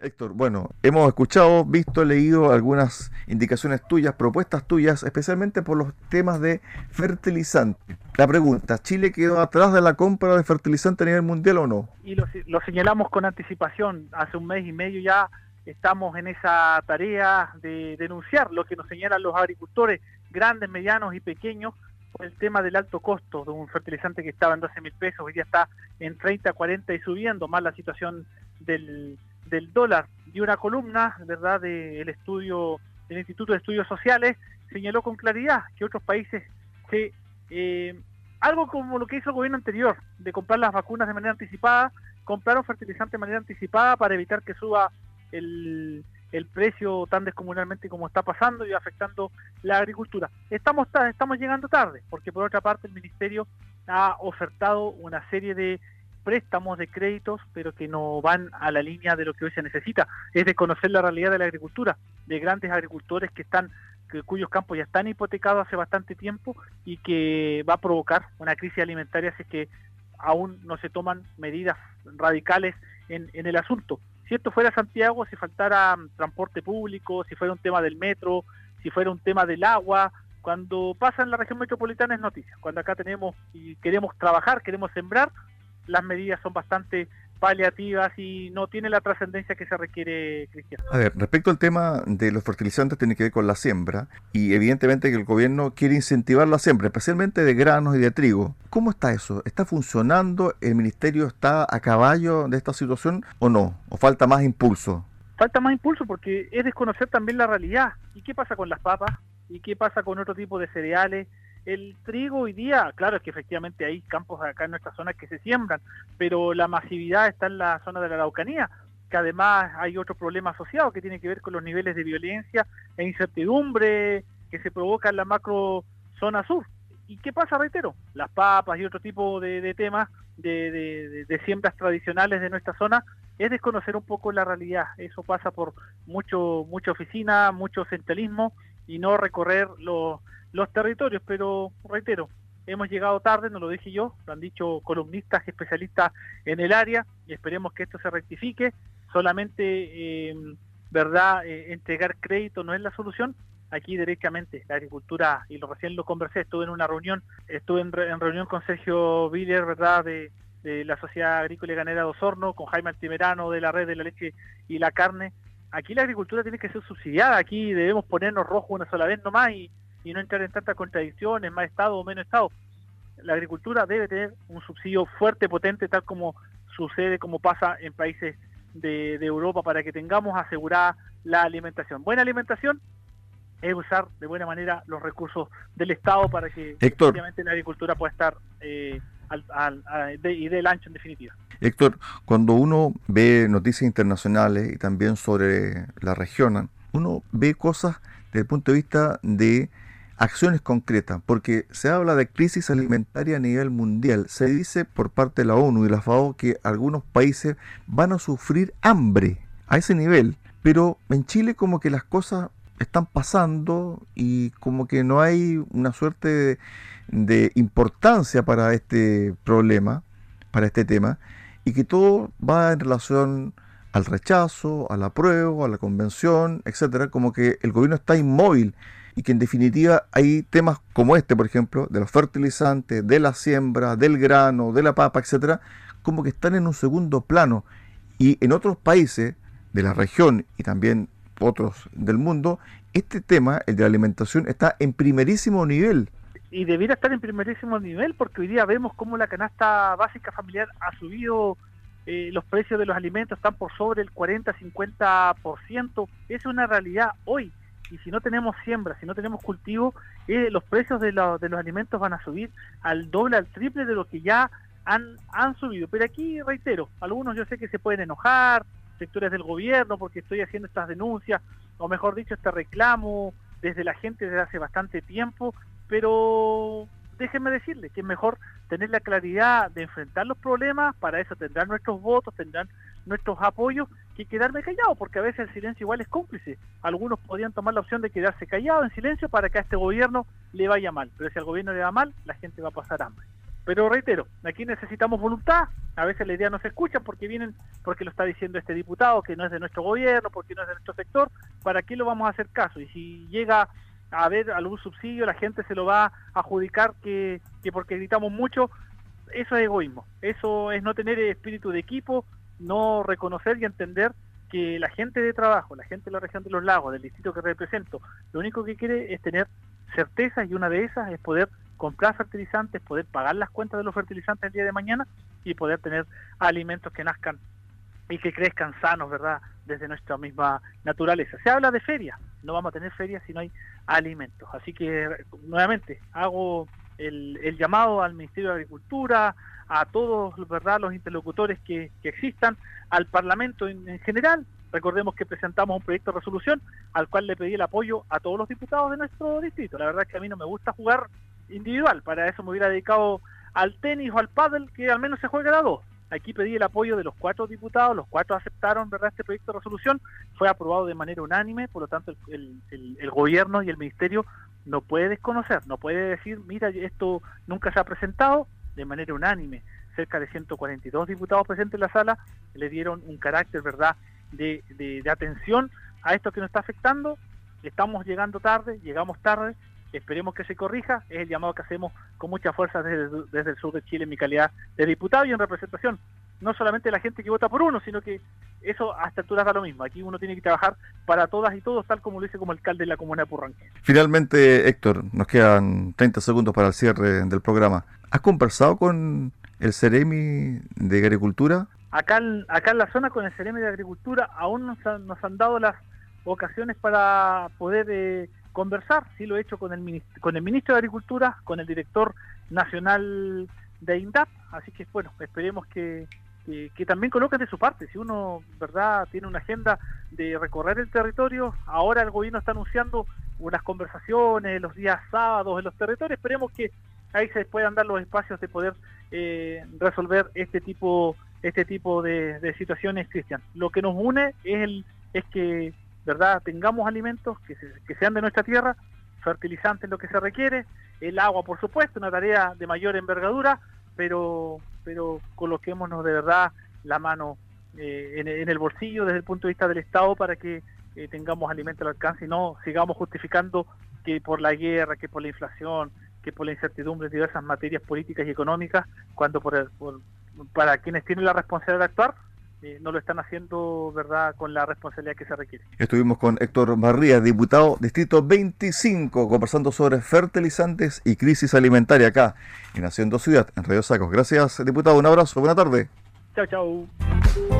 Héctor, bueno, hemos escuchado, visto, leído algunas indicaciones tuyas, propuestas tuyas, especialmente por los temas de fertilizante. La pregunta, ¿Chile quedó atrás de la compra de fertilizante a nivel mundial o no? Y lo, lo señalamos con anticipación, hace un mes y medio ya estamos en esa tarea de denunciar lo que nos señalan los agricultores, grandes, medianos y pequeños, por el tema del alto costo de un fertilizante que estaba en 12 mil pesos, hoy día está en 30, 40 y subiendo, más la situación del, del dólar. Y una columna, ¿verdad?, del estudio del Instituto de Estudios Sociales señaló con claridad que otros países se... Eh, algo como lo que hizo el gobierno anterior, de comprar las vacunas de manera anticipada, compraron fertilizante de manera anticipada para evitar que suba el, el precio tan descomunalmente como está pasando y afectando la agricultura. Estamos, estamos llegando tarde, porque por otra parte el Ministerio ha ofertado una serie de préstamos de créditos, pero que no van a la línea de lo que hoy se necesita. Es de conocer la realidad de la agricultura, de grandes agricultores que están cuyos campos ya están hipotecados hace bastante tiempo y que va a provocar una crisis alimentaria si es que aún no se toman medidas radicales en, el asunto si esto fuera Santiago, si faltara mm, transporte público, si fuera un tema del metro, si fuera un tema del agua, cuando pasa en la región metropolitana es noticia. Cuando acá tenemos y queremos trabajar, queremos sembrar, las medidas son bastante paliativas y no tiene la trascendencia que se requiere, Cristian. A ver, respecto al tema de los fertilizantes, tiene que ver con la siembra y evidentemente que el gobierno quiere incentivar la siembra, especialmente de granos y de trigo. ¿Cómo está eso? ¿Está funcionando? ¿El ministerio está a caballo de esta situación o no? ¿O falta más impulso? Falta más impulso porque es desconocer también la realidad. ¿Y qué pasa con las papas? ¿Y qué pasa con otro tipo de cereales? El trigo hoy día, claro es que efectivamente hay campos acá en nuestra zona que se siembran, pero la masividad está en la zona de la Araucanía, que además hay otro problema asociado que tiene que ver con los niveles de violencia e incertidumbre que se provoca en la macro zona sur. ¿Y qué pasa, reitero? Las papas y otro tipo de, temas de, de, siembras tradicionales de nuestra zona es desconocer un poco la realidad. Eso pasa por mucho mucha oficina, mucho centralismo y no recorrer los territorios, pero reitero, hemos llegado tarde, no lo dije yo, lo han dicho columnistas, especialistas en el área, y esperemos que esto se rectifique. Solamente, em, ¿verdad?, eh, entregar crédito no es la solución. Aquí, directamente, la agricultura, y lo recién lo conversé, estuve en una reunión, estuve en, reunión con Sergio Viller, ¿verdad?, de, de, la Sociedad Agrícola y Ganera de Osorno, con Jaime Altimerano de la Red de la Leche y la Carne. Aquí la agricultura tiene que ser subsidiada, aquí debemos ponernos rojo una sola vez nomás y y no entrar en tantas contradicciones, más Estado o menos Estado. La agricultura debe tener un subsidio fuerte, potente, tal como sucede, como pasa en países de, Europa, para que tengamos asegurada la alimentación. Buena alimentación es usar de buena manera los recursos del Estado para que obviamente la agricultura pueda estar eh, al, y del ancho en definitiva. Héctor, cuando uno ve noticias internacionales y también sobre la región, uno ve cosas desde el punto de vista de acciones concretas, porque se habla de crisis alimentaria a nivel mundial. Se dice por parte de la ONU y la FAO que algunos países van a sufrir hambre a ese nivel, pero en Chile como que las cosas están pasando y como que no hay una suerte de, importancia para este problema, para este tema, y que todo va en relación al rechazo, al apruebo, a la convención, etcétera, como que el gobierno está inmóvil y que en definitiva hay temas como este, por ejemplo, de los fertilizantes, de la siembra, del grano, de la papa, etcétera, como que están en un segundo plano. Y en otros países de la región y también otros del mundo, este tema, el de la alimentación, está en primerísimo nivel. Y debiera estar en primerísimo nivel porque hoy día vemos cómo la canasta básica familiar ha subido, eh, los precios de los alimentos están por sobre el 40-50%. Es una realidad hoy y si no tenemos siembra, si no tenemos cultivo, eh, los precios de, de, los alimentos van a subir al doble, al triple de lo que ya han, han subido. Pero aquí reitero, algunos yo sé que se pueden enojar, sectores del gobierno, porque estoy haciendo estas denuncias, o mejor dicho, este reclamo desde la gente desde hace bastante tiempo, pero déjenme decirles que es mejor tener la claridad de enfrentar los problemas, para eso tendrán nuestros votos, tendrán nuestros apoyos, que quedarme callado, porque a veces el silencio igual es cómplice. Algunos podrían tomar la opción de quedarse callado en silencio para que a este gobierno le vaya mal, pero si al gobierno le va mal, la gente va a pasar hambre. Pero reitero, aquí necesitamos voluntad, a veces la idea no se escucha porque vienen, porque lo está diciendo este diputado, que no es de nuestro gobierno, porque no es de nuestro sector, ¿para qué lo vamos a hacer caso? Y si llega a haber algún subsidio, la gente se lo va a adjudicar que, que porque gritamos mucho, eso es egoísmo, eso es no tener espíritu de equipo, no reconocer y entender que la gente de trabajo, la gente de la región de los lagos, del distrito que represento, lo único que quiere es tener certeza y una de esas es poder comprar fertilizantes, poder pagar las cuentas de los fertilizantes el día de mañana y poder tener alimentos que nazcan y que crezcan sanos, ¿verdad? Desde nuestra misma naturaleza. Se habla de ferias, no vamos a tener ferias si no hay alimentos. Así que, nuevamente, hago el, llamado al Ministerio de Agricultura, a todos, ¿verdad?, los interlocutores que, existan, al Parlamento en general, Recordemos que presentamos un proyecto de resolución al cual le pedí el apoyo a todos los diputados de nuestro distrito. La verdad es que a mí no me gusta jugar individual, para eso me hubiera dedicado al tenis o al pádel, que al menos se juegue a dos. Aquí pedí el apoyo de los cuatro diputados, los cuatro aceptaron verdad este proyecto de resolución, fue aprobado de manera unánime, por lo tanto el, el gobierno y el ministerio no puede desconocer, no puede decir, mira, esto nunca se ha presentado de manera unánime. Cerca de 142 diputados presentes en la sala le dieron un carácter, ¿verdad?, de, de, atención a esto que nos está afectando. Estamos llegando tarde, llegamos tarde, esperemos que se corrija. Es el llamado que hacemos con mucha fuerza desde, desde el sur de Chile en mi calidad de diputado y en representación. No solamente la gente que vota por uno, sino que eso a esta altura da lo mismo. Aquí uno tiene que trabajar para todas y todos, tal como lo hice como alcalde de la comuna de Purranque. Finalmente, Héctor, nos quedan 30 segundos para el cierre del programa. ¿Has conversado con el Ceremi de Agricultura Acá, acá en la zona con el CRM de Agricultura aún nos han, nos han dado las ocasiones para poder eh, conversar. Sí lo he hecho con el, con el ministro de Agricultura, con el director nacional de INDAP. Así que bueno, esperemos que, que, también coloquen de su parte. Si uno, verdad, tiene una agenda de recorrer el territorio, ahora el gobierno está anunciando unas conversaciones los días sábados en los territorios. Esperemos que ahí se puedan dar los espacios de poder eh, resolver este tipo este tipo de, situaciones, Cristian. Lo que nos une es, el, es que verdad tengamos alimentos que, que sean de nuestra tierra, fertilizantes lo que se requiere, el agua por supuesto, una tarea de mayor envergadura, pero, pero coloquémonos de verdad la mano eh, en, el bolsillo desde el punto de vista del Estado para que eh, tengamos alimentos al alcance y no sigamos justificando que por la guerra, que por la inflación, que por la incertidumbre de diversas materias políticas y económicas, cuando por, por, para quienes tienen la responsabilidad de actuar, eh, no lo están haciendo verdad con la responsabilidad que se requiere. Estuvimos con Héctor Barría, diputado Distrito 25, conversando sobre fertilizantes y crisis alimentaria acá en Haciendo Ciudad, en Radio Sacos. Gracias, diputado. Un abrazo. Buena tarde. Chao, chao.